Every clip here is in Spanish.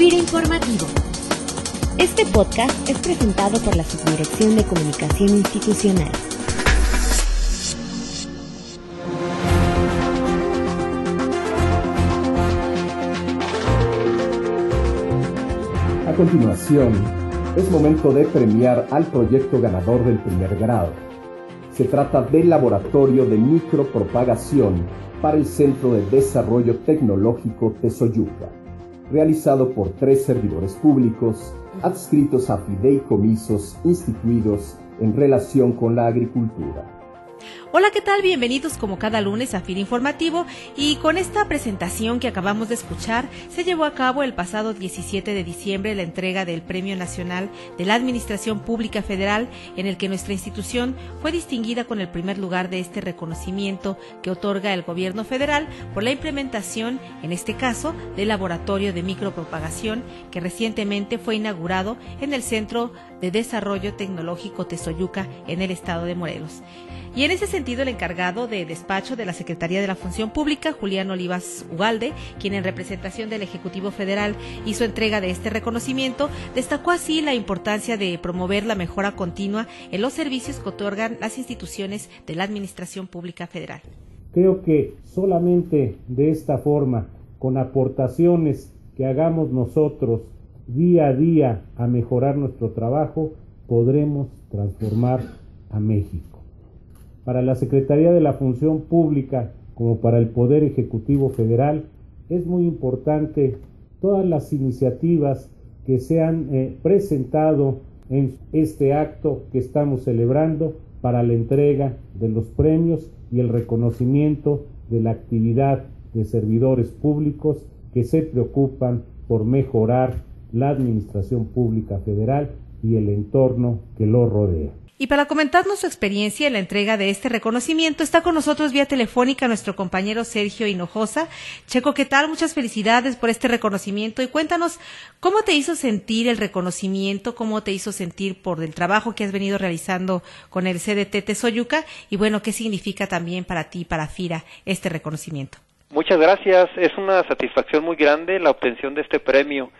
Informativo. Este podcast es presentado por la Subdirección de Comunicación Institucional. A continuación, es momento de premiar al proyecto ganador del primer grado. Se trata del Laboratorio de Micropropagación para el Centro de Desarrollo Tecnológico Tesoyuca, realizado por tres servidores públicos adscritos a fideicomisos instituidos en relación con la agricultura. Hola, ¿qué tal? Bienvenidos como cada lunes a FIR Informativo y con esta presentación que acabamos de escuchar se llevó a cabo el pasado 17 de diciembre la entrega del Premio Nacional de la Administración Pública Federal en el que nuestra institución fue distinguida con el primer lugar de este reconocimiento que otorga el gobierno federal por la implementación, en este caso, del laboratorio de micropropagación que recientemente fue inaugurado en el Centro de Desarrollo Tecnológico Tesoyuca en el estado de Morelos. Y en ese el encargado de despacho de la Secretaría de la Función Pública, Julián Olivas Ugalde, quien en representación del Ejecutivo Federal hizo entrega de este reconocimiento, destacó así la importancia de promover la mejora continua en los servicios que otorgan las instituciones de la Administración Pública Federal. Creo que solamente de esta forma, con aportaciones que hagamos nosotros día a día a mejorar nuestro trabajo, podremos transformar a México para la Secretaría de la Función Pública como para el Poder Ejecutivo Federal, es muy importante todas las iniciativas que se han eh, presentado en este acto que estamos celebrando para la entrega de los premios y el reconocimiento de la actividad de servidores públicos que se preocupan por mejorar la administración pública federal y el entorno que lo rodea. Y para comentarnos su experiencia en la entrega de este reconocimiento, está con nosotros vía telefónica nuestro compañero Sergio Hinojosa. Checo, ¿qué tal? Muchas felicidades por este reconocimiento y cuéntanos cómo te hizo sentir el reconocimiento, cómo te hizo sentir por el trabajo que has venido realizando con el CDT Tesoyuca y bueno, qué significa también para ti, para FIRA, este reconocimiento. Muchas gracias. Es una satisfacción muy grande la obtención de este premio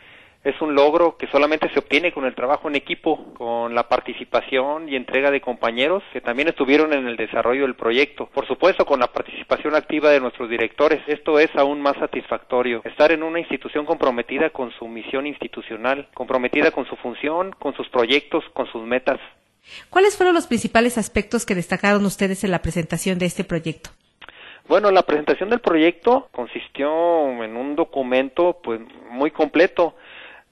es un logro que solamente se obtiene con el trabajo en equipo, con la participación y entrega de compañeros que también estuvieron en el desarrollo del proyecto. Por supuesto, con la participación activa de nuestros directores. Esto es aún más satisfactorio. Estar en una institución comprometida con su misión institucional, comprometida con su función, con sus proyectos, con sus metas. ¿Cuáles fueron los principales aspectos que destacaron ustedes en la presentación de este proyecto? Bueno, la presentación del proyecto consistió en un documento pues muy completo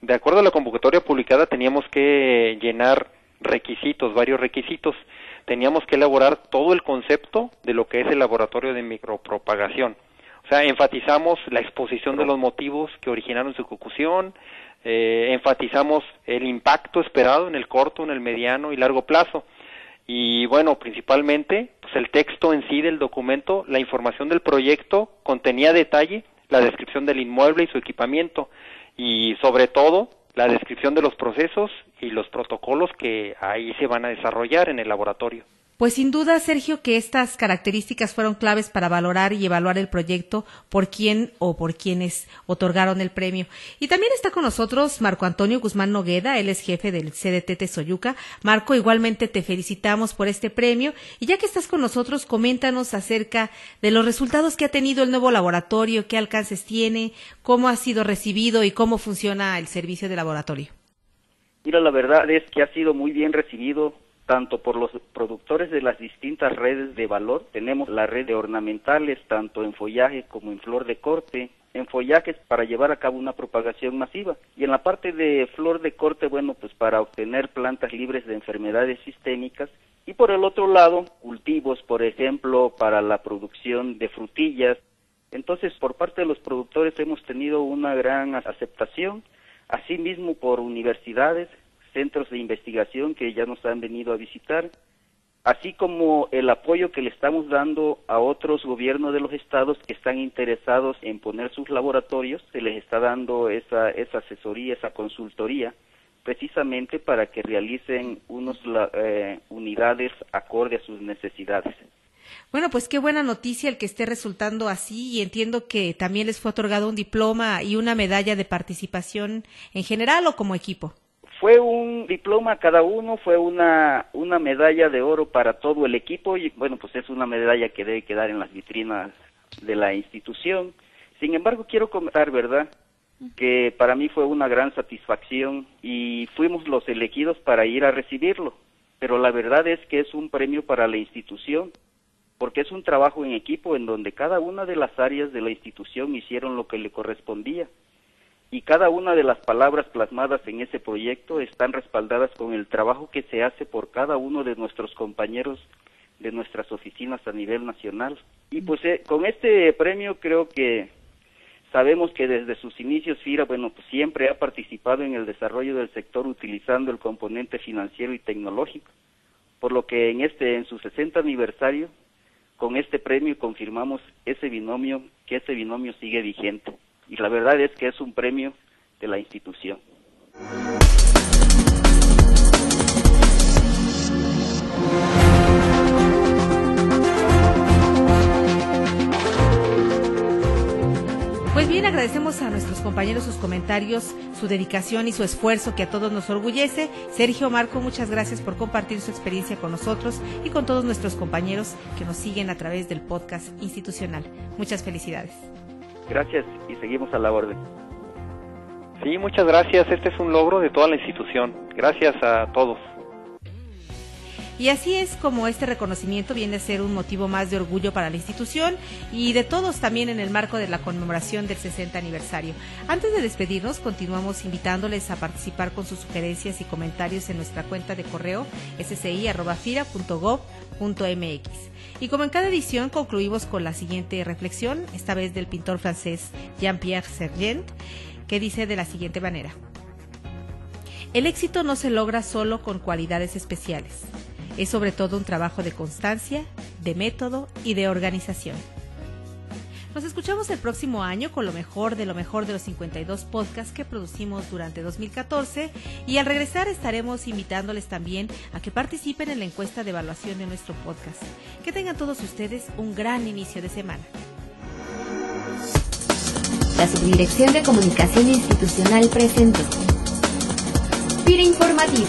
de acuerdo a la convocatoria publicada teníamos que llenar requisitos, varios requisitos. Teníamos que elaborar todo el concepto de lo que es el laboratorio de micropropagación. O sea, enfatizamos la exposición de los motivos que originaron su ejecución, eh, enfatizamos el impacto esperado en el corto, en el mediano y largo plazo. Y bueno, principalmente, pues el texto en sí del documento, la información del proyecto contenía detalle, la descripción del inmueble y su equipamiento, y sobre todo la descripción de los procesos y los protocolos que ahí se van a desarrollar en el laboratorio. Pues sin duda, Sergio, que estas características fueron claves para valorar y evaluar el proyecto por quién o por quienes otorgaron el premio. Y también está con nosotros Marco Antonio Guzmán Nogueda, él es jefe del CDT Soyuca. Marco, igualmente te felicitamos por este premio. Y ya que estás con nosotros, coméntanos acerca de los resultados que ha tenido el nuevo laboratorio, qué alcances tiene, cómo ha sido recibido y cómo funciona el servicio de laboratorio. Mira, la verdad es que ha sido muy bien recibido tanto por los productores de las distintas redes de valor. Tenemos la red de ornamentales, tanto en follaje como en flor de corte, en follajes para llevar a cabo una propagación masiva. Y en la parte de flor de corte, bueno, pues para obtener plantas libres de enfermedades sistémicas. Y por el otro lado, cultivos, por ejemplo, para la producción de frutillas. Entonces, por parte de los productores hemos tenido una gran aceptación. Asimismo, por universidades, centros de investigación que ya nos han venido a visitar, así como el apoyo que le estamos dando a otros gobiernos de los estados que están interesados en poner sus laboratorios, se les está dando esa, esa asesoría, esa consultoría, precisamente para que realicen unas eh, unidades acorde a sus necesidades. Bueno, pues qué buena noticia el que esté resultando así y entiendo que también les fue otorgado un diploma y una medalla de participación en general o como equipo. Fue un diploma cada uno, fue una, una medalla de oro para todo el equipo y bueno, pues es una medalla que debe quedar en las vitrinas de la institución. Sin embargo, quiero comentar, ¿verdad? Que para mí fue una gran satisfacción y fuimos los elegidos para ir a recibirlo. Pero la verdad es que es un premio para la institución, porque es un trabajo en equipo en donde cada una de las áreas de la institución hicieron lo que le correspondía y cada una de las palabras plasmadas en ese proyecto están respaldadas con el trabajo que se hace por cada uno de nuestros compañeros de nuestras oficinas a nivel nacional. Y pues eh, con este premio creo que sabemos que desde sus inicios FIRA, bueno, pues siempre ha participado en el desarrollo del sector utilizando el componente financiero y tecnológico, por lo que en este en su 60 aniversario con este premio confirmamos ese binomio, que ese binomio sigue vigente y la verdad es que es un premio de la institución. Pues bien, agradecemos a nuestros compañeros sus comentarios, su dedicación y su esfuerzo que a todos nos orgullece. Sergio Marco, muchas gracias por compartir su experiencia con nosotros y con todos nuestros compañeros que nos siguen a través del podcast institucional. Muchas felicidades. Gracias y seguimos a la orden. Sí, muchas gracias. Este es un logro de toda la institución. Gracias a todos. Y así es como este reconocimiento viene a ser un motivo más de orgullo para la institución y de todos también en el marco de la conmemoración del 60 aniversario. Antes de despedirnos, continuamos invitándoles a participar con sus sugerencias y comentarios en nuestra cuenta de correo sci.fira.gov.mx. Y como en cada edición, concluimos con la siguiente reflexión, esta vez del pintor francés Jean-Pierre Sergent, que dice de la siguiente manera. El éxito no se logra solo con cualidades especiales es sobre todo un trabajo de constancia, de método y de organización. Nos escuchamos el próximo año con lo mejor de lo mejor de los 52 podcasts que producimos durante 2014 y al regresar estaremos invitándoles también a que participen en la encuesta de evaluación de nuestro podcast. Que tengan todos ustedes un gran inicio de semana. La Subdirección de Comunicación Institucional presentó. Pira Informativo